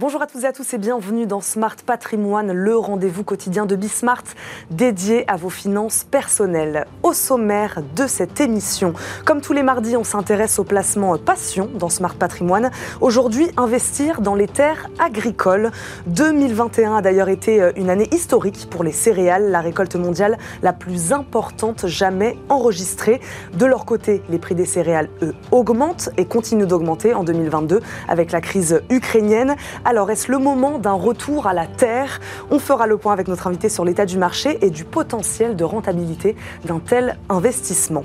Bonjour à tous et à tous et bienvenue dans Smart Patrimoine, le rendez-vous quotidien de Bismart dédié à vos finances personnelles. Au sommaire de cette émission, comme tous les mardis, on s'intéresse au placement passion dans Smart Patrimoine. Aujourd'hui, investir dans les terres agricoles. 2021 a d'ailleurs été une année historique pour les céréales, la récolte mondiale la plus importante jamais enregistrée. De leur côté, les prix des céréales, eux, augmentent et continuent d'augmenter en 2022 avec la crise ukrainienne. Alors, est-ce le moment d'un retour à la terre? On fera le point avec notre invité sur l'état du marché et du potentiel de rentabilité d'un tel investissement.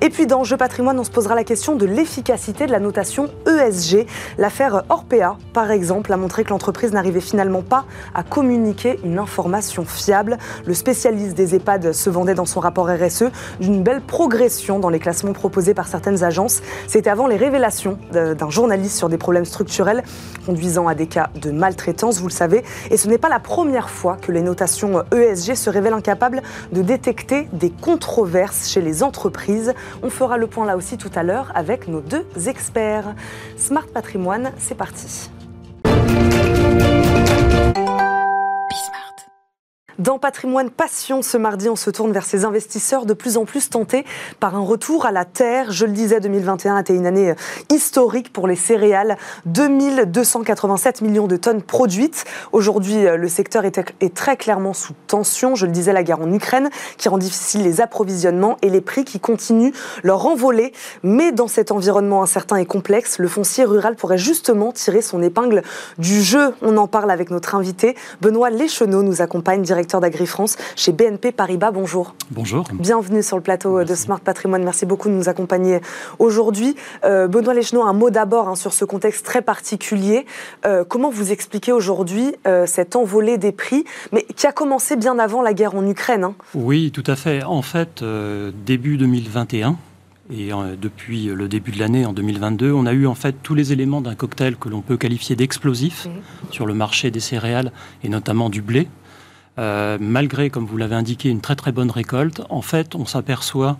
Et puis, dans Jeu patrimoine, on se posera la question de l'efficacité de la notation ESG. L'affaire Orpea, par exemple, a montré que l'entreprise n'arrivait finalement pas à communiquer une information fiable. Le spécialiste des EHPAD se vendait dans son rapport RSE d'une belle progression dans les classements proposés par certaines agences. C'était avant les révélations d'un journaliste sur des problèmes structurels conduisant à des cas de maltraitance, vous le savez. Et ce n'est pas la première fois que les notations ESG se révèlent incapables de détecter des controverses chez les entreprises. On fera le point là aussi tout à l'heure avec nos deux experts. Smart Patrimoine, c'est parti. Dans Patrimoine Passion, ce mardi, on se tourne vers ces investisseurs de plus en plus tentés par un retour à la terre. Je le disais, 2021 a été une année euh, historique pour les céréales. 2287 millions de tonnes produites. Aujourd'hui, euh, le secteur est très clairement sous tension. Je le disais, la guerre en Ukraine qui rend difficile les approvisionnements et les prix qui continuent leur envolée. Mais dans cet environnement incertain et complexe, le foncier rural pourrait justement tirer son épingle du jeu. On en parle avec notre invité. Benoît Lecheneau nous accompagne directement d'AgriFrance chez BNP Paribas. Bonjour. Bonjour. Bienvenue sur le plateau de Smart Patrimoine. Merci beaucoup de nous accompagner aujourd'hui. Euh, Benoît Lecheneau, un mot d'abord hein, sur ce contexte très particulier. Euh, comment vous expliquez aujourd'hui euh, cette envolée des prix, mais qui a commencé bien avant la guerre en Ukraine hein? Oui, tout à fait. En fait, début 2021, et depuis le début de l'année, en 2022, on a eu en fait tous les éléments d'un cocktail que l'on peut qualifier d'explosif mmh. sur le marché des céréales et notamment du blé. Euh, malgré, comme vous l'avez indiqué, une très très bonne récolte, en fait, on s'aperçoit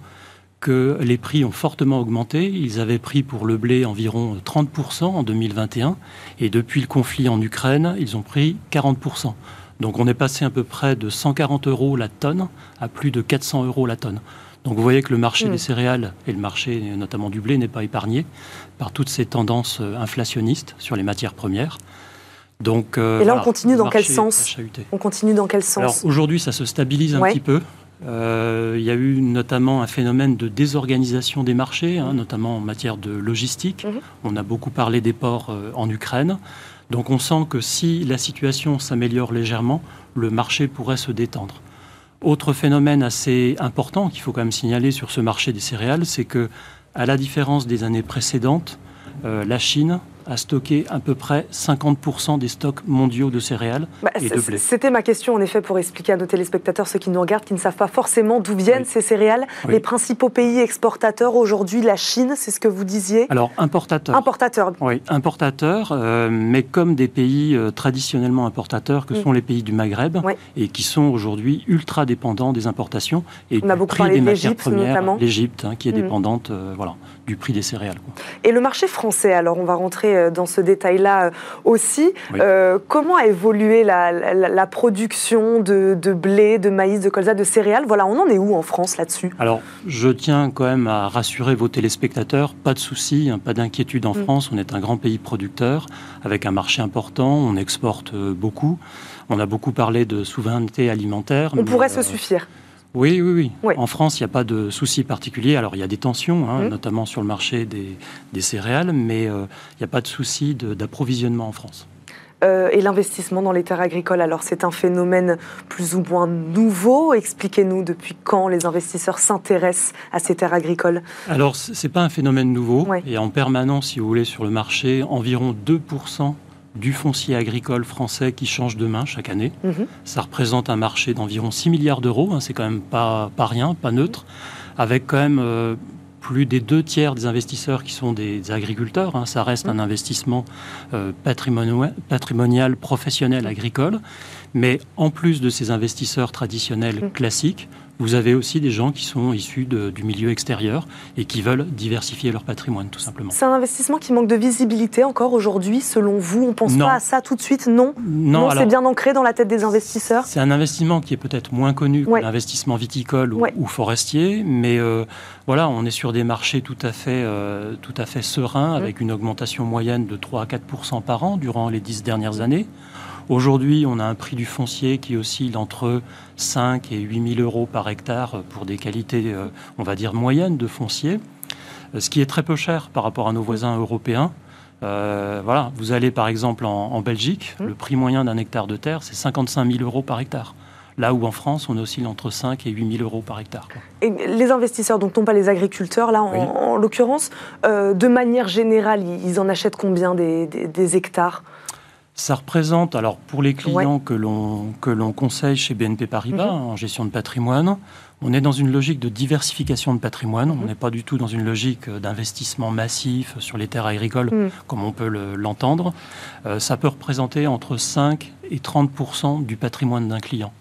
que les prix ont fortement augmenté. Ils avaient pris pour le blé environ 30% en 2021 et depuis le conflit en Ukraine, ils ont pris 40%. Donc on est passé à peu près de 140 euros la tonne à plus de 400 euros la tonne. Donc vous voyez que le marché mm. des céréales et le marché notamment du blé n'est pas épargné par toutes ces tendances euh, inflationnistes sur les matières premières. Donc, euh, et là, on continue dans quel sens On continue dans quel sens Alors aujourd'hui, ça se stabilise un petit peu. Euh, il y a eu notamment un phénomène de désorganisation des marchés, hein, notamment en matière de logistique. Mhm. On a beaucoup parlé des ports euh, en Ukraine. Donc on sent que si la situation s'améliore légèrement, le marché pourrait se détendre. Autre phénomène assez important qu'il faut quand même signaler sur ce marché des céréales, c'est que, à la différence des années précédentes, la Chine à stocker à peu près 50% des stocks mondiaux de céréales bah, et de blé. C'était ma question, en effet, pour expliquer à nos téléspectateurs, ceux qui nous regardent, qui ne savent pas forcément d'où viennent ces céréales. Les principaux pays exportateurs aujourd'hui, la Chine, c'est ce que vous disiez Alors, importateurs. Importateurs. Oui, importateurs, euh, mais comme des pays euh, traditionnellement importateurs que mm. sont les pays du Maghreb et qui sont aujourd'hui ultra dépendants des importations et On a beaucoup prix des matières premières. L'Égypte, hein, qui est mm. dépendante euh, voilà, du prix des céréales. Et le marché français, alors on va rentrer euh, dans ce détail-là euh, aussi. Euh, comment a évolué la, production de, blé, de maïs, de colza, de céréales? Voilà, on en est où en France là-dessus? Alors, je tiens quand même à rassurer vos téléspectateurs, pas de soucis, hein, pas d'inquiétude en mm. France. On est un grand pays producteur avec un marché important, on exporte beaucoup. On a beaucoup parlé de souveraineté alimentaire. On pourrait se suffire. Oui, oui, oui, En France, il n'y a pas de souci particulier. Alors, il y a des tensions, hein, mmh. notamment sur le marché des, céréales, mais euh, il n'y a pas de souci d'approvisionnement en France. Euh, et l'investissement dans les terres agricoles, alors c'est un phénomène plus ou moins nouveau. Expliquez-nous depuis quand les investisseurs s'intéressent à ces terres agricoles Alors, ce n'est pas un phénomène nouveau. Et en permanence, si vous voulez, sur le marché, environ 2% du foncier agricole français qui change de main chaque année. Mhm. Ça représente un marché d'environ 6 milliards d'euros, hein, c'est quand même pas, pas rien, pas neutre, avec quand même euh, plus des deux tiers des investisseurs qui sont des, agriculteurs. Hein. ça reste un mhm. investissement euh, patrimonial, patrimonial, professionnel, agricole. Mais en plus de ces investisseurs traditionnels mmh. classiques, vous avez aussi des gens qui sont issus du milieu extérieur et qui veulent diversifier leur patrimoine, tout simplement. C'est un investissement qui manque de visibilité encore aujourd'hui, selon vous On ne pense pas à ça tout de suite Non? Non, c'est bien ancré dans la tête des investisseurs C'est un investissement qui est peut-être moins connu que l'investissement viticole ou, forestier, mais euh, voilà, on est sur des marchés tout à fait, euh, tout à fait sereins, mmh. avec une augmentation moyenne de 3 à 4 par an durant les dix dernières années. Aujourd'hui, on a un prix du foncier qui oscille entre 5 et 8 000 euros par hectare pour des qualités, euh, on va dire, moyennes de foncier, euh, ce qui est très peu cher par rapport à nos voisins européens. Euh, voilà, vous allez par exemple en, Belgique, mmh. le prix moyen d'un hectare de terre, c'est 55 000 euros par hectare. Là où en France, on oscille entre 5 et 8 000 euros par hectare. Et les investisseurs, donc non pas les agriculteurs, là en, l'occurrence, de manière générale, ils en achètent combien des hectares? Ça représente, alors pour les clients que l'on conseille chez BNP Paribas mhm. en gestion de patrimoine, on est dans une logique de diversification de patrimoine. On mhm. n'est pas du tout dans une logique d'investissement massif sur les terres agricoles mhm. comme on peut l'entendre. Euh, ça peut représenter entre 5 et 30% du patrimoine d'un client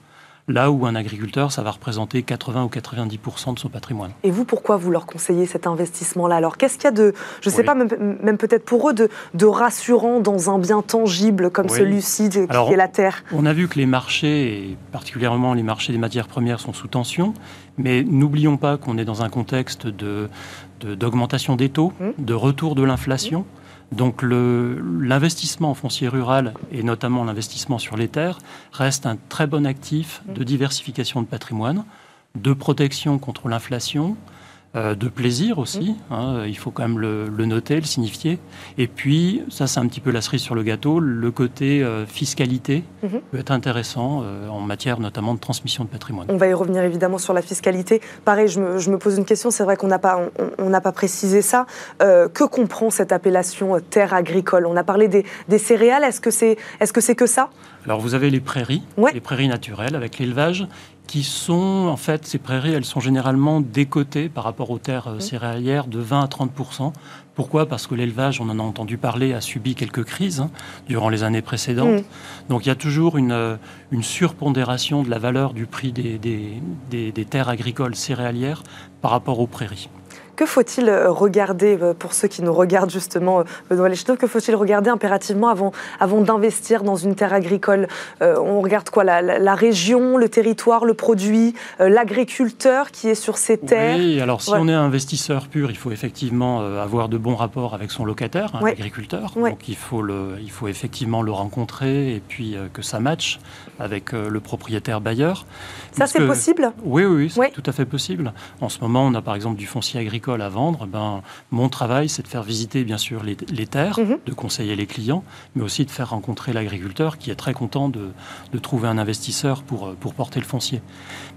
là où un agriculteur, ça va représenter 80 ou 90% de son patrimoine. Et vous, pourquoi vous leur conseillez cet investissement-là? Alors, qu'est-ce qu'il y a de, je ne sais pas, même, peut-être pour eux, de, rassurant dans un bien tangible comme celui-ci qui est la terre? On a vu que les marchés, et particulièrement les marchés des matières premières, sont sous tension, mais n'oublions pas qu'on est dans un contexte d'augmentation de, des taux, mmh. de retour de l'inflation. Donc l'investissement en foncier rural et notamment l'investissement sur les terres reste un très bon actif de diversification de patrimoine, de protection contre l'inflation, euh, de plaisir aussi, mmh. hein, il faut quand même le, noter, le signifier. Et puis, ça c'est un petit peu la cerise sur le gâteau, le côté euh, fiscalité mmh. peut être intéressant euh, en matière notamment de transmission de patrimoine. On va y revenir évidemment sur la fiscalité. Pareil, je me, pose une question, c'est vrai qu'on n'a pas, on, pas précisé ça. que comprend cette appellation terre agricole? On a parlé des, céréales, est-ce que c'est est -ce c'est que ça? Alors vous avez les prairies, les prairies naturelles avec l'élevage qui sont, en fait, ces prairies, elles sont généralement décotées par rapport aux terres euh, céréalières de 20 à 30% Pourquoi? Parce que l'élevage, on en a entendu parler, a subi quelques crises hein, durant les années précédentes. Donc il y a toujours une, euh, une, surpondération de la valeur du prix des, des, des terres agricoles céréalières par rapport aux prairies. Que faut-il euh, regarder, euh, pour ceux qui nous regardent justement, euh, Benoît que faut-il regarder impérativement avant, avant d'investir dans une terre agricole? On regarde quoi? La, région, le territoire, le produit, l'agriculteur qui est sur ces terres? Oui, alors si on est investisseur pur, il faut effectivement avoir de bons rapports avec son locataire, un agriculteur. Donc il faut, le, il faut effectivement le rencontrer et puis que ça matche avec le propriétaire bailleur. Ça, c'est possible? Oui, oui, c'est tout à fait possible. En ce moment, on a par exemple du foncier agricole à vendre, ben, mon travail, c'est de faire visiter bien sûr les, terres, mhm. de conseiller les clients, mais aussi de faire rencontrer l'agriculteur qui est très content de, de, trouver un investisseur pour, pour porter le foncier.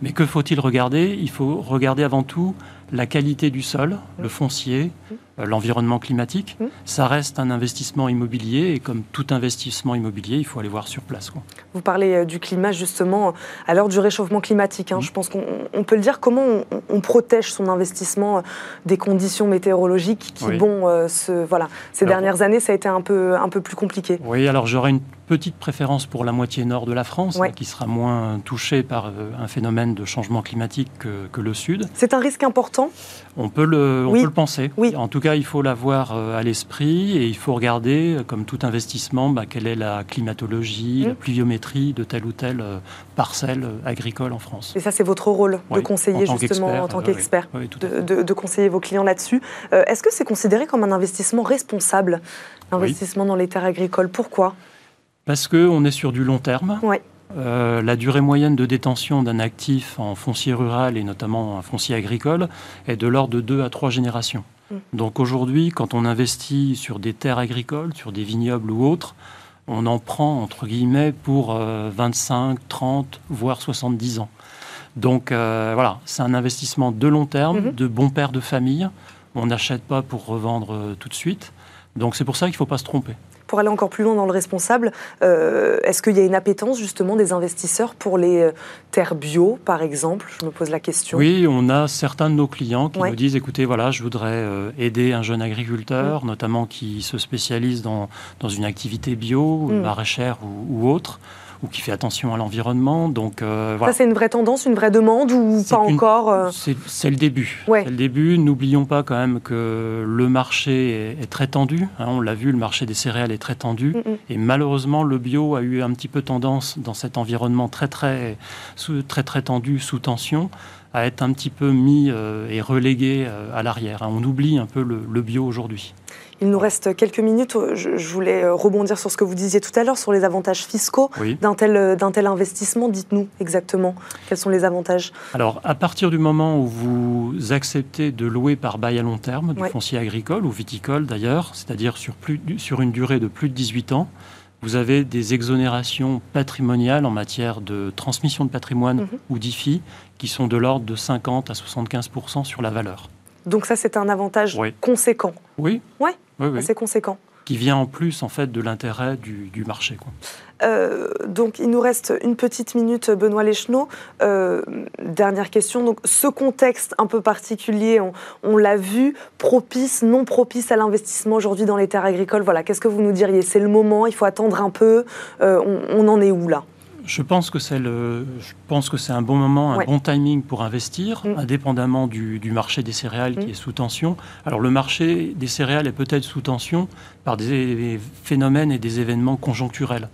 Mais que faut-il regarder? Il faut regarder avant tout la qualité du sol, le foncier, euh, l'environnement climatique, mmh. ça reste un investissement immobilier et comme tout investissement immobilier, il faut aller voir sur place. Vous parlez euh, du climat justement à l'heure du réchauffement climatique. Hein. Mmh. Je pense qu'on peut le dire. Comment on, protège son investissement euh, des conditions météorologiques qui, bon, voilà, ces dernières années, ça a été un peu, un peu plus compliqué. Oui, alors j'aurais une petite préférence pour la moitié nord de la France, qui sera moins touchée par un phénomène de changement climatique que, que le sud. C'est un risque important? On peut le, on peut le penser. Oui. En tout cas, il faut l'avoir euh, à l'esprit et il faut regarder, euh, comme tout investissement, bah, quelle est la climatologie, la mmh. pluviométrie de telle ou telle euh, parcelle agricole en France. Et ça, c'est votre rôle de conseiller justement en tant qu'expert, de, conseiller vos clients là-dessus. Est-ce que c'est considéré comme un investissement responsable, l'investissement dans les terres agricoles? Pourquoi? Parce qu'on est sur du long terme. Oui. la durée moyenne de détention d'un actif en foncier rural et notamment en foncier agricole est de l'ordre de 2 à 3 générations. Mm. Donc aujourd'hui, quand on investit sur des terres agricoles, sur des vignobles ou autres, on en prend entre guillemets pour 25, euh, 30, voire 70 ans. Donc euh, voilà, c'est un investissement de long terme, mm-hmm. de bon père de famille. On n'achète pas pour revendre euh, tout de suite. Donc c'est pour ça qu'il ne faut pas se tromper pour aller encore plus loin dans le responsable, euh, est-ce qu'il y a une appétence justement des investisseurs pour les euh, terres bio, par exemple? Je me pose la question. Oui, on a certains de nos clients qui nous disent, écoutez, voilà, je voudrais euh, aider un jeune agriculteur, notamment qui se spécialise dans, dans une activité bio, mm. maraîchère ou, ou autre ou qui fait attention à l'environnement. Donc Ça, c'est une vraie tendance, une vraie demande ou pas encore C'est le début. Le début. N'oublions pas quand même que le marché est, très tendu. Hein. on l'a vu, le marché des céréales est très tendu. Mm, mm. Et malheureusement, le bio a eu un petit peu tendance dans cet environnement très très, très, très tendu, sous tension, à être un petit peu mis euh, et relégué euh, à l'arrière. Hein. On oublie un peu le, bio aujourd'hui. Il nous reste quelques minutes. Je, voulais euh, rebondir sur ce que vous disiez tout à l'heure, sur les avantages fiscaux d'un tel, tel investissement. Dites-nous exactement quels sont les avantages. Alors, à partir du moment où vous acceptez de louer par bail à long terme du foncier agricole ou viticole d'ailleurs, c'est-à-dire sur, sur une durée de plus de 18 ans, vous avez des exonérations patrimoniales en matière de transmission de patrimoine mhm. ou d'IFI qui sont de l'ordre de 50 à 75% sur la valeur. Donc ça, c'est un avantage conséquent. Oui. Ouais, oui, assez conséquent. Qui vient en plus en fait de l'intérêt du, du, marché. Quoi. Euh, donc, il nous reste une petite minute, Benoît Leschneau. Euh, dernière question. Donc, ce contexte un peu particulier, on, l'a vu, propice, non propice à l'investissement aujourd'hui dans les terres agricoles. Voilà, qu'est-ce que vous nous diriez? C'est le moment, il faut attendre un peu. Euh, on, en est où là? Je pense que c'est le, je pense que c'est un bon moment, un bon timing pour investir, mm. indépendamment du, marché des céréales qui mm. est sous tension. Alors le marché des céréales est peut-être sous tension par des phénomènes et des événements conjoncturels.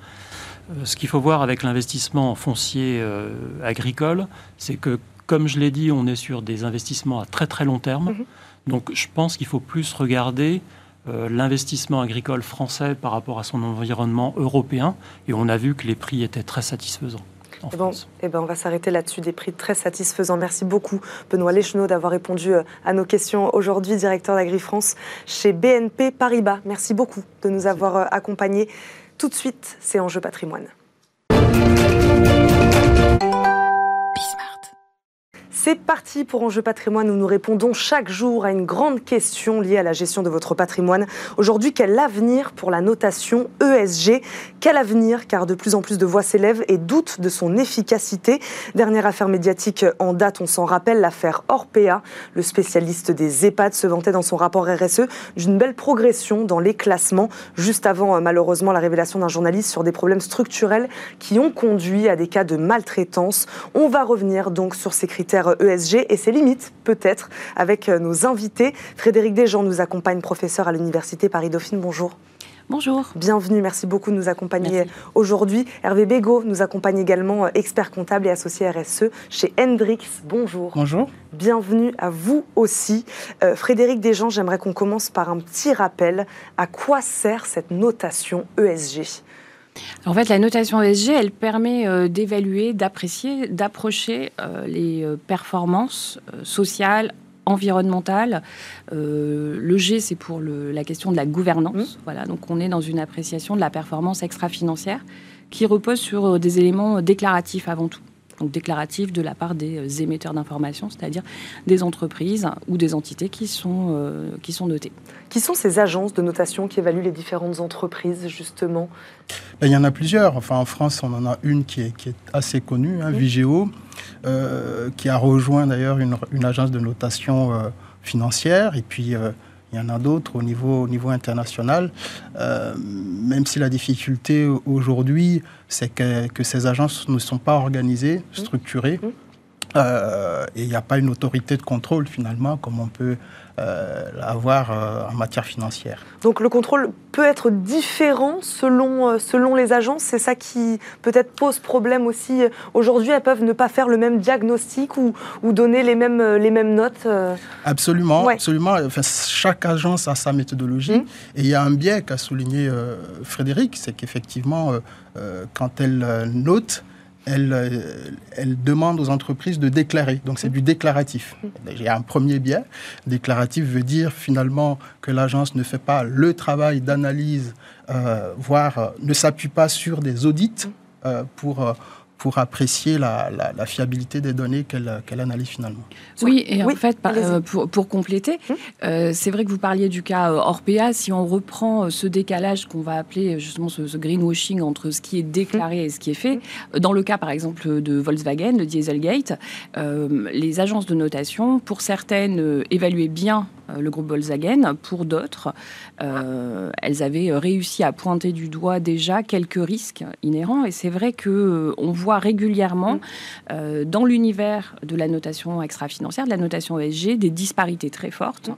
Euh, ce qu'il faut voir avec l'investissement foncier euh, agricole, c'est que, comme je l'ai dit, on est sur des investissements à très très long terme. Mhm. Donc je pense qu'il faut plus regarder euh, l'investissement agricole français par rapport à son environnement européen. Et on a vu que les prix étaient très satisfaisants. En eh ben, eh ben, on va s'arrêter là-dessus, des prix très satisfaisants. Merci beaucoup, Benoît Leschneau, d'avoir répondu à nos questions aujourd'hui, directeur d'AgriFrance chez BNP Paribas. Merci beaucoup de nous avoir accompagnés. Tout de suite, c'est Enjeu patrimoine. C'est parti pour Enjeu patrimoine où nous répondons chaque jour à une grande question liée à la gestion de votre patrimoine. Aujourd'hui, quel avenir pour la notation ESG Quel avenir? Car de plus en plus de voix s'élèvent et doutent de son efficacité. Dernière affaire médiatique en date, on s'en rappelle, l'affaire Orpea. Le spécialiste des EHPAD se vantait dans son rapport RSE d'une belle progression dans les classements, juste avant euh, malheureusement la révélation d'un journaliste sur des problèmes structurels qui ont conduit à des cas de maltraitance. On va revenir donc sur ces critères ESG et ses limites, peut-être, avec euh, nos invités. Frédéric Desjean nous accompagne, professeur à l'Université Paris-Dauphine. Bonjour. Bonjour. Bienvenue, merci beaucoup de nous accompagner aujourd'hui. Hervé Bégaud nous accompagne également, euh, expert comptable et associé RSE chez Hendrix. Bonjour. Bonjour. Bienvenue à vous aussi. Euh, Frédéric Desjean, j'aimerais qu'on commence par un petit rappel. À quoi sert cette notation ESG en fait, la notation ESG, elle permet euh, d'évaluer, d'apprécier, d'approcher euh, les euh, performances sociales, environnementales. le G, c'est pour la question de la gouvernance. Mmh. Voilà, donc on est dans une appréciation de la performance extra-financière qui repose sur des éléments déclaratifs avant tout donc déclaratif de la part des euh, émetteurs d'informations, c'est-à-dire des entreprises ou des entités qui sont, euh, qui sont notées. Qui sont ces agences de notation qui évaluent les différentes entreprises, justement? Ben, Il y en a plusieurs. Enfin, en France, on en a une qui est, qui est assez connue, hein, Vigéo, euh, qui a rejoint d'ailleurs une, une, agence de notation financière. Et puis, il y en a d'autres au niveau, au niveau international, euh, même si la difficulté aujourd'hui, c'est que, que, ces agences ne sont pas organisées, mmh. structurées. Mmh. Euh, et il n'y a pas une autorité de contrôle finalement, comme on peut avoir euh, en matière financière. Donc le contrôle peut être différent selon, selon les agences, c'est ça qui peut-être pose problème aussi. Aujourd'hui, elles peuvent ne pas faire le même diagnostic ou, ou donner les mêmes, les mêmes notes Absolument, absolument. Enfin, chaque agence a sa méthodologie. Mmh. Et il y a un biais qu'a souligné Frédéric, c'est qu'effectivement, quand elle note, elle, euh, elle, demande aux entreprises de déclarer. Donc c'est du déclaratif. Il y a un premier biais. Déclaratif veut dire finalement que l'agence ne fait pas le travail d'analyse, euh, voire euh, ne s'appuie pas sur des audits pour pour apprécier la, fiabilité des données qu'elle analyse finalement. Oui, et en fait, euh, pour, compléter, hum. euh, c'est vrai que vous parliez du cas euh, Orpea. Si on reprend ce décalage qu'on va appeler justement ce, greenwashing entre ce qui est déclaré hum. et ce qui est fait, hum. dans le cas par exemple de Volkswagen, de Dieselgate, les agences de notation, pour certaines, évaluaient bien le groupe Volkswagen, pour d'autres, elles avaient réussi à pointer du doigt déjà quelques risques inhérents. Et c'est vrai que on voit régulièrement mm. dans l'univers de la notation extra-financière, de la notation ESG, des disparités très fortes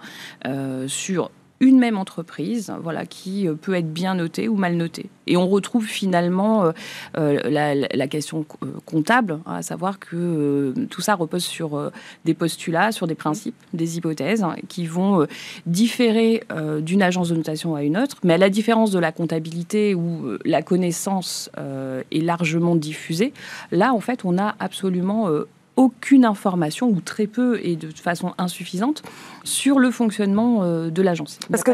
sur une même entreprise, voilà, qui euh, peut être bien notée ou mal notée. Et on retrouve finalement euh, euh, la, question comptable, hein, à savoir que tout ça repose sur des postulats, sur des principes, des hypothèses hein, qui vont différer d'une agence de notation à une autre. Mais à la différence de la comptabilité où la connaissance est largement diffusée, là, en fait, on a absolument aucune information, ou très peu et de façon insuffisante, sur le fonctionnement euh, de l'agence. Parce que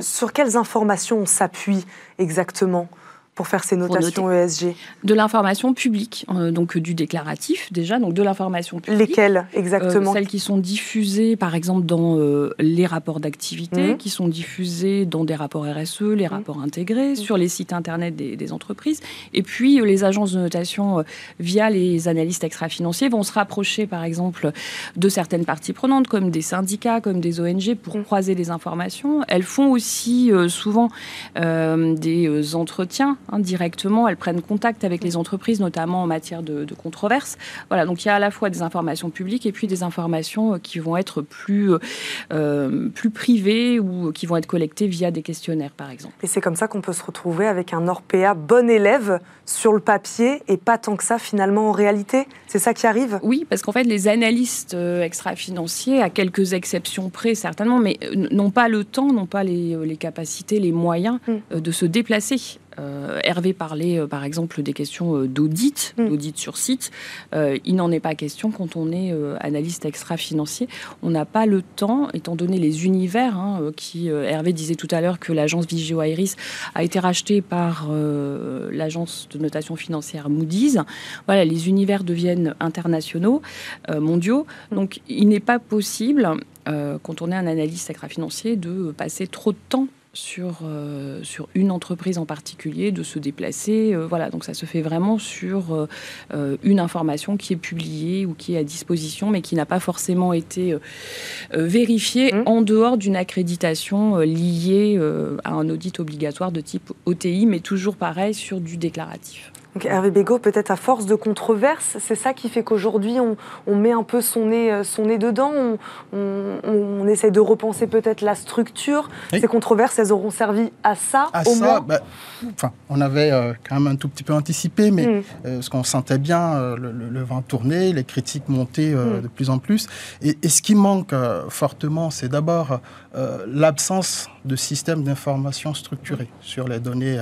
sur quelles informations on s'appuie exactement? Pour faire ces notations ESG De l'information publique, euh, donc du déclaratif déjà, donc de l'information publique. Lesquelles exactement euh, Celles qui sont diffusées par exemple dans euh, les rapports d'activité, mmh. qui sont diffusées dans des rapports RSE, les mmh. rapports intégrés, mmh. sur les sites internet des, entreprises. Et puis les agences de notation via les analystes extra-financiers vont se rapprocher par exemple de certaines parties prenantes comme des syndicats, comme des ONG pour croiser les informations. Elles font aussi souvent des entretiens Hein, directement. Elles prennent contact avec les entreprises, notamment en matière de, controverses. Voilà, donc il y a à la fois des informations publiques et puis des informations euh, qui vont être plus, euh, euh, plus privées ou qui vont être collectées via des questionnaires, par exemple. Et c'est comme ça qu'on peut se retrouver avec un Orpea bon élève sur le papier et pas tant que ça finalement en réalité C'est ça qui arrive? Oui, parce qu'en fait, les analystes extra-financiers, à quelques exceptions près certainement, mais n'ont pas le temps, n'ont pas les, les capacités, les moyens mm. de se déplacer euh, Hervé parlait euh, par exemple des questions euh, d'audit, mm. d'audit sur site. il n'en est pas question quand on est analyste extra-financier. On n'a pas le temps, étant donné les univers, hein, qui Hervé disait tout à l'heure que l'agence Vigeo Iris a été rachetée par l'agence de notation financière Moody's. Voilà, les univers deviennent internationaux, mondiaux. Mm. Donc il n'est pas possible quand on est un analyste extra-financier, de passer trop de temps sur, euh, sur une entreprise en particulier, de se déplacer. Euh, voilà, donc ça se fait vraiment sur euh, une information qui est publiée ou qui est à disposition, mais qui n'a pas forcément été vérifiée mmh. en dehors d'une accréditation liée à un audit obligatoire de type OTI, mais toujours pareil sur du déclaratif. Hervé Bégaud, peut-être à force de controverses, c'est ça qui fait qu'aujourd'hui on, met un peu son nez, euh, son nez dedans, on, essaie de repenser peut-être la structure. Ces controverses, elles auront servi à ça à au moins bah, enfin, On avait euh, quand même un tout petit peu anticipé, mais mm. euh, ce qu'on sentait bien, le, vent tourner, les critiques monter mm. de plus en plus. Et, et ce qui manque fortement, c'est d'abord l'absence de systèmes d'information structurés sur les données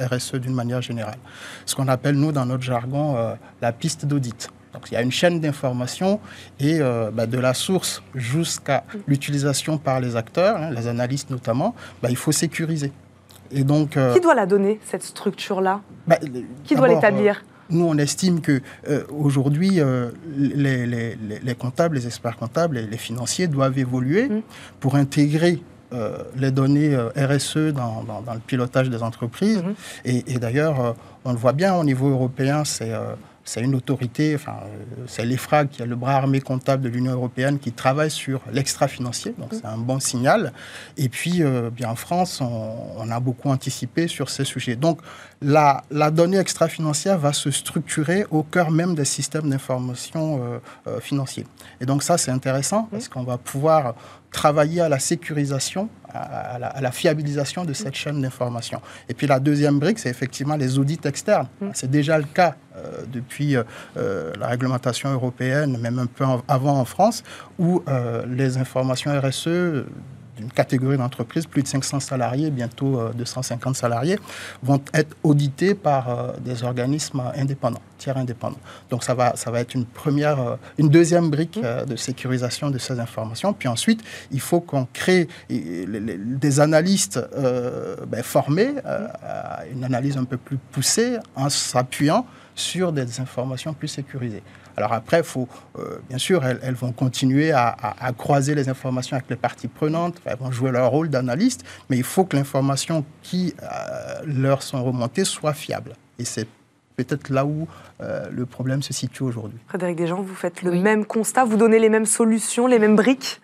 RSE d'une manière générale. Ce qu'on appelle, nous, dans notre jargon, euh, la piste d'audit. Donc, il y a une chaîne d'information et euh, bah, de la source jusqu'à l'utilisation par les acteurs, hein, les analystes notamment, bah, il faut sécuriser. Et donc, euh, Qui doit la donner, cette structure-là? bah, Qui doit l'établir? Nous, on estime que aujourd'hui, les, les, comptables, les experts comptables et les financiers doivent évoluer mmh. pour intégrer les données RSE dans, dans, le pilotage des entreprises. Mmh. Et, et d'ailleurs, on le voit bien au niveau européen, c'est euh, c'est une autorité, enfin, euh, c'est l'EFRAG qui est le bras armé comptable de l'Union européenne qui travaille sur l'extra-financier, donc c'est un bon signal. Et puis, euh, bien en France, on, a beaucoup anticipé sur ces sujets. Donc, la, la donnée extra-financière va se structurer au cœur même des systèmes d'information euh, financiers. Et donc, ça, c'est intéressant parce qu'on va pouvoir travailler à la sécurisation, à la, fiabilisation de cette chaîne d'information. Et puis la deuxième brique, c'est effectivement les audits externes. C'est déjà le cas euh, depuis euh, euh, la réglementation européenne, même un peu avant en France, où les informations RSE d'une catégorie d'entreprises, plus de 500 salariés, bientôt 250 salariés, vont être auditées par des organismes indépendants, tiers indépendants. Donc ça va, ça va être une première, une deuxième brique de sécurisation de ces informations. Puis ensuite, il faut qu'on crée des analystes ben, formés à une analyse un peu plus poussée en s'appuyant sur des informations plus sécurisées. Alors après, faut, euh, bien sûr, elles, vont continuer à, croiser les informations avec les parties prenantes, elles vont jouer leur rôle d'analyste, mais il faut que l'information qui euh, leur sont remontées soit fiable. Et c'est peut-être là où le problème se situe aujourd'hui. Frédéric Desjans, vous faites le même constat, vous donnez les mêmes solutions, les mêmes briques?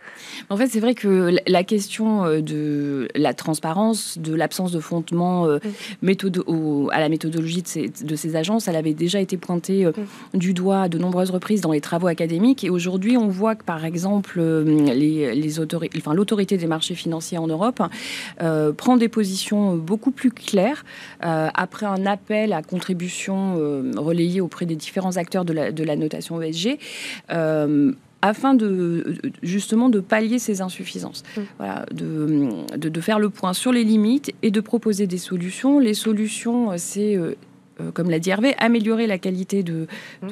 En fait, c'est vrai que la question de la transparence, de l'absence de fondement mm. méthode, à la méthodologie de ces, de ces, agences, elle avait déjà été pointée du doigt à de nombreuses reprises dans les travaux académiques. Et aujourd'hui, on voit que, par exemple, les, les autorités, enfin, l'autorité des marchés financiers en Europe euh, prend des positions beaucoup plus claires euh, après un appel à contribution euh, relayé auprès des différents acteurs de la, de la notation ESG afin de justement de pallier ces insuffisances, mmh. voilà, de, de, de, faire le point sur les limites et de proposer des solutions. Les solutions, c'est euh, comme l'a dit Hervé, améliorer la qualité de, mmh.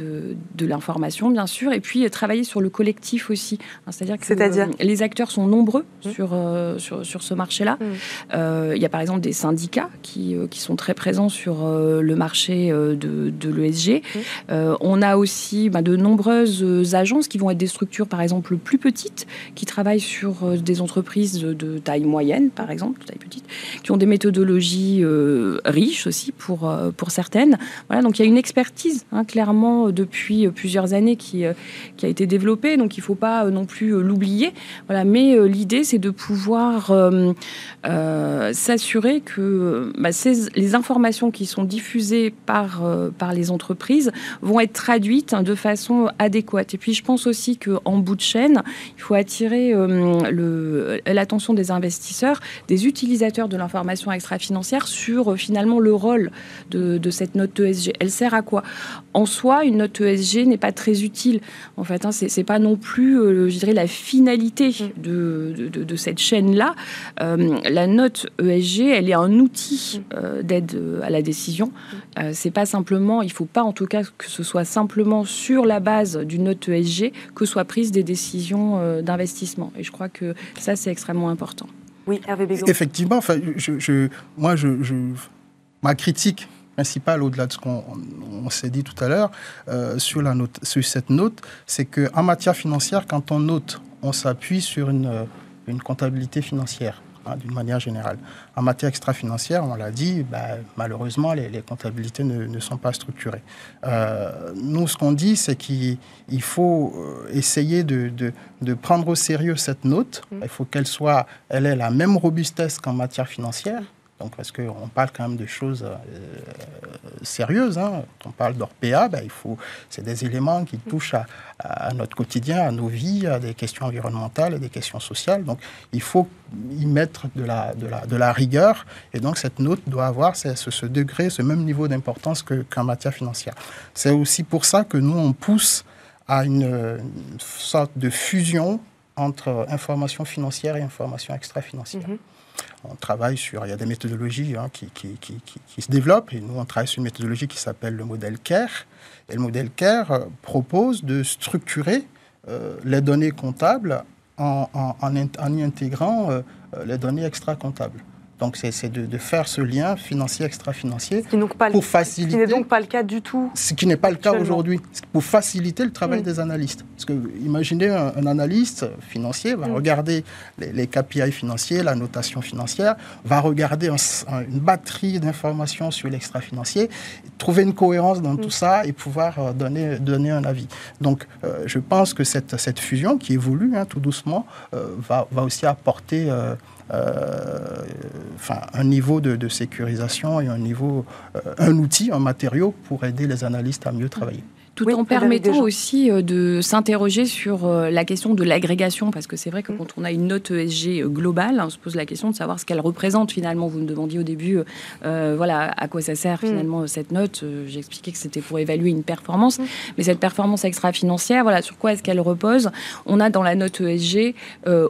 de, l'information, bien sûr, et puis euh, travailler sur le collectif aussi. Hein, c'est-à-dire que euh, les acteurs sont nombreux mmh. sur, sur, sur, ce marché-là. Mmh. il y a par exemple des syndicats qui, qui sont très présents sur le marché de, de l'ESG. on a aussi bah, de nombreuses agences qui vont être des structures, par exemple, plus petites, qui travaillent sur des entreprises de taille moyenne, par exemple, de taille petite, qui ont des méthodologies riches aussi pour, pour certaines voilà, donc il y a une expertise, hein, clairement, depuis plusieurs années qui, euh, qui a été développée, donc il ne faut pas euh, non plus euh, l'oublier. Voilà, mais l'idée, c'est de pouvoir s'assurer que bah, les informations qui sont diffusées par, les entreprises vont être traduites de façon adéquate. Et puis, je pense aussi qu'en bout de chaîne, il faut attirer l'attention des investisseurs, des utilisateurs de l'information extra-financière sur finalement le rôle de, de cette note ESG Elle sert à quoi? En soi, une note ESG n'est pas très utile. En fait, hein, c'est pas non plus, euh, je dirais, la finalité mm. de, de, cette chaîne-là. Euh, la note ESG, elle est un outil mm. euh, d'aide à la décision. Mm. c'est pas simplement, il faut pas en tout cas que ce soit simplement sur la base d'une note ESG que soient prises des décisions d'investissement. Et je crois que ça, c'est extrêmement important. Oui, Hervé Bégon. Effectivement, enfin, je, moi, je, ma critique principal, au-delà de ce qu'on s'est dit tout à l'heure, euh, sur, la note, sur cette note, c'est qu'en matière financière, quand on note, on s'appuie sur une, euh, une comptabilité financière hein, d'une manière générale. En matière extra-financière, on l'a dit, bah, malheureusement, les, comptabilités ne, sont pas structurées. Euh, nous, ce qu'on dit, c'est qu'il faut essayer de, de, de, prendre au sérieux cette note. Mmh. Il faut qu'elle soit, elle ait la même robustesse qu'en matière financière. Donc, parce qu'on parle quand même de choses euh, sérieuses. Hein. Quand on parle d'ORPA, ben, c'est des éléments qui touchent à, notre quotidien, à nos vies, à des questions environnementales et des questions sociales. Donc, il faut y mettre de la, rigueur. Et donc, cette note doit avoir ce, ce degré, ce même niveau d'importance qu'en matière financière. C'est aussi pour ça que nous, on pousse à une, sorte de fusion entre information financière et information extra-financière. Mm-hmm on travaille sur, il y a des méthodologies hein, qui, se développent, et nous, on travaille sur une méthodologie qui s'appelle le modèle CARE. Et le modèle CARE euh, propose de structurer euh, les données comptables en, en, y intégrant euh, les données extra-comptables. Donc, c'est de, faire ce lien financier extra-financier pour faciliter. Ce qui n'est donc pas le cas du tout. Ce qui n'est pas le cas aujourd'hui. Pour faciliter le travail des analystes. Parce que, imaginez un, analyste financier va regarder les, KPI financiers, la notation financière, va regarder une batterie d'informations sur l'extra-financier, trouver une cohérence dans tout ça et pouvoir euh, donner, donner un avis. Donc, euh, je pense que cette, cette fusion qui évolue hein, tout doucement euh, va, va aussi apporter. Euh, enfin, un niveau de, sécurisation et un niveau, euh, un outil, un matériau pour aider les analystes à mieux travailler tout en permettant aussi euh, de s'interroger sur euh, la question de l'agrégation, parce que c'est vrai que mm. quand on a une note ESG euh, globale, on se pose la question de savoir ce qu'elle représente finalement. Vous me demandiez au début, voilà, à quoi ça sert mm. finalement cette note. J'ai expliqué que c'était pour évaluer une performance, mm. mais cette performance extra-financière, voilà, sur quoi est-ce qu'elle repose? On a dans la note ESG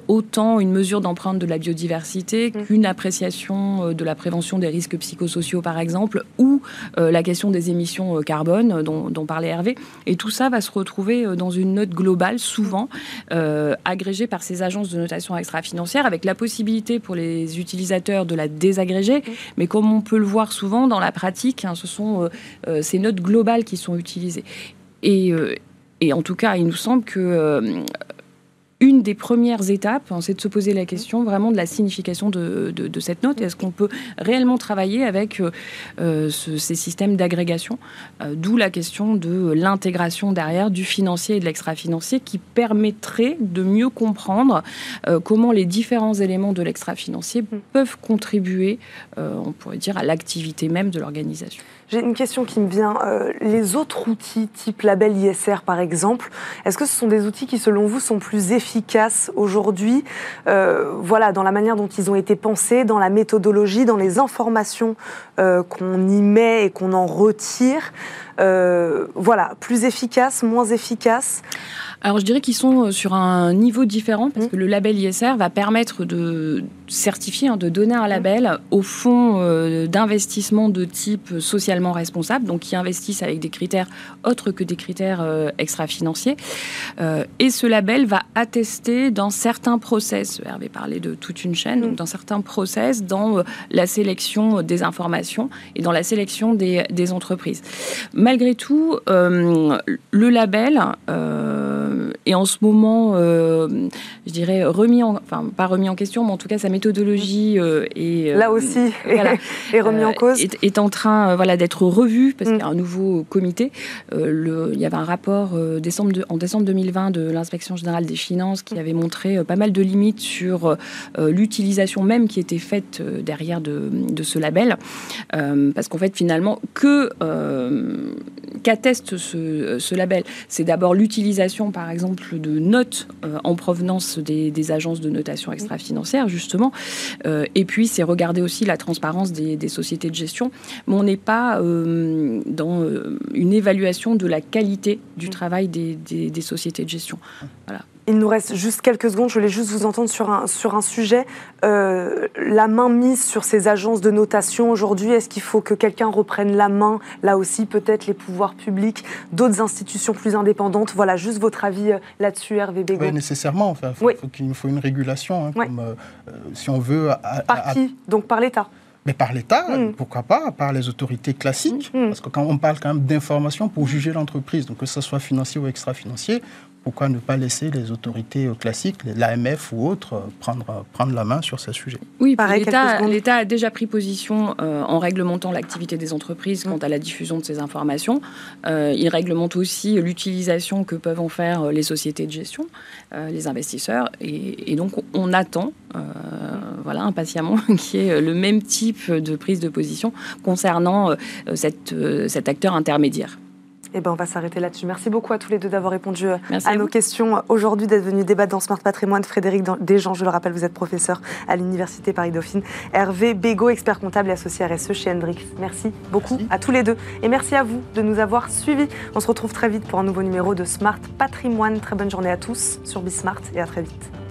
autant une mesure d'empreinte de la biodiversité qu'une appréciation de la prévention des risques psychosociaux, par exemple, ou la question des émissions carbone dont, dont parlait Hervé. Et tout ça va se retrouver euh, dans une note globale, souvent euh, agrégée par ces agences de notation extra-financière, avec la possibilité pour les utilisateurs de la désagréger. Mais comme on peut le voir souvent dans la pratique, hein, ce sont euh, ces notes globales qui sont utilisées. Et, et, en tout cas, il nous semble que une des premières étapes, hein, c'est de se poser la question vraiment de la signification de, cette note. Est-ce qu'on peut réellement travailler avec euh, euh, ces systèmes d'agrégation euh, D'où la question de l'intégration derrière du financier et de l'extra-financier qui permettrait de mieux comprendre comment les différents éléments de l'extra-financier mm. peuvent contribuer, on pourrait dire, à l'activité même de l'organisation. J'ai une question qui me vient. les autres outils, type label ISR par exemple, est-ce que ce sont des outils qui, selon vous, sont plus efficaces aujourd'hui, euh, voilà, dans la manière dont ils ont été pensés, dans la méthodologie, dans les informations euh, qu'on y met et qu'on en retire. Euh, voilà, plus efficaces, moins efficaces? Alors je dirais qu'ils sont euh, sur un niveau différent parce mmh. que le label ISR va permettre de certifier, hein, de donner un label aux fonds euh, d'investissement de type socialement responsable, donc qui investissent avec des critères autres que des critères euh, extra-financiers. et ce label va attester dans certains process, Hervé parlait de toute une chaîne, donc mmh. dans certains process, dans la sélection des informations et dans la sélection des, des entreprises. Malgré tout, le label et en ce moment, euh, je dirais remis en, enfin pas remis en question, mais en tout cas sa méthodologie euh, est euh, là aussi est remis en cause, est, en train voilà d'être revu parce qu'il y a mm. un nouveau comité. Le, il y avait un rapport décembre en décembre 2020 de l'inspection générale des finances qui avait montré pas mal de limites sur l'utilisation même qui était faite derrière de, de, ce label, parce qu'en fait finalement que qu'atteste ce, ce label, c'est d'abord l'utilisation par exemple, de notes euh, en provenance des, agences de notation extra-financière, justement. Euh, et puis, c'est regarder aussi la transparence des, sociétés de gestion. Mais on n'est pas euh, dans une évaluation de la qualité du travail des, des sociétés de gestion. Voilà. Il nous reste juste quelques secondes. Je voulais juste vous entendre sur un, sur un sujet. Euh, la main mise sur ces agences de notation aujourd'hui, est-ce qu'il faut que quelqu'un reprenne la main Là aussi, peut-être les pouvoirs publics, d'autres institutions plus indépendantes? Voilà, juste votre avis euh, là-dessus, Hervé Bégaud. Oui, nécessairement. Enfin, faut, il faut une régulation. Hein, comme, euh, si on veut. par qui? Donc par l'État mais par l'État, mm. pourquoi pas, par les autorités classiques, mm. parce que quand on parle quand même d'information pour juger l'entreprise, donc que ce soit financier ou extra-financier, pourquoi ne pas laisser les autorités classiques, l'AMF ou autres, prendre, prendre la main sur ce sujet? Oui, l'État a déjà pris position euh, en réglementant l'activité des entreprises quant à la diffusion de ces informations. Euh, il réglemente aussi l'utilisation que peuvent en faire les sociétés de gestion, euh, les investisseurs. Et, donc, on attend, voilà, impatiemment, qu'il y ait le même type de prise de position concernant cette, cet acteur intermédiaire. Eh ben, on va s'arrêter là-dessus. Merci beaucoup à tous les deux d'avoir répondu euh, à, nos questions aujourd'hui, d'être venus débattre dans Smart Patrimoine. Frédéric Desjans, je le rappelle, vous êtes professeur à l'Université Paris-Dauphine. Hervé Bégaud, expert comptable et associé RSE chez Hendrix. Merci beaucoup à tous les deux. Et merci à vous de nous avoir suivis. On se retrouve très vite pour un nouveau numéro de Smart Patrimoine. Très bonne journée à tous sur Bismart et à très vite.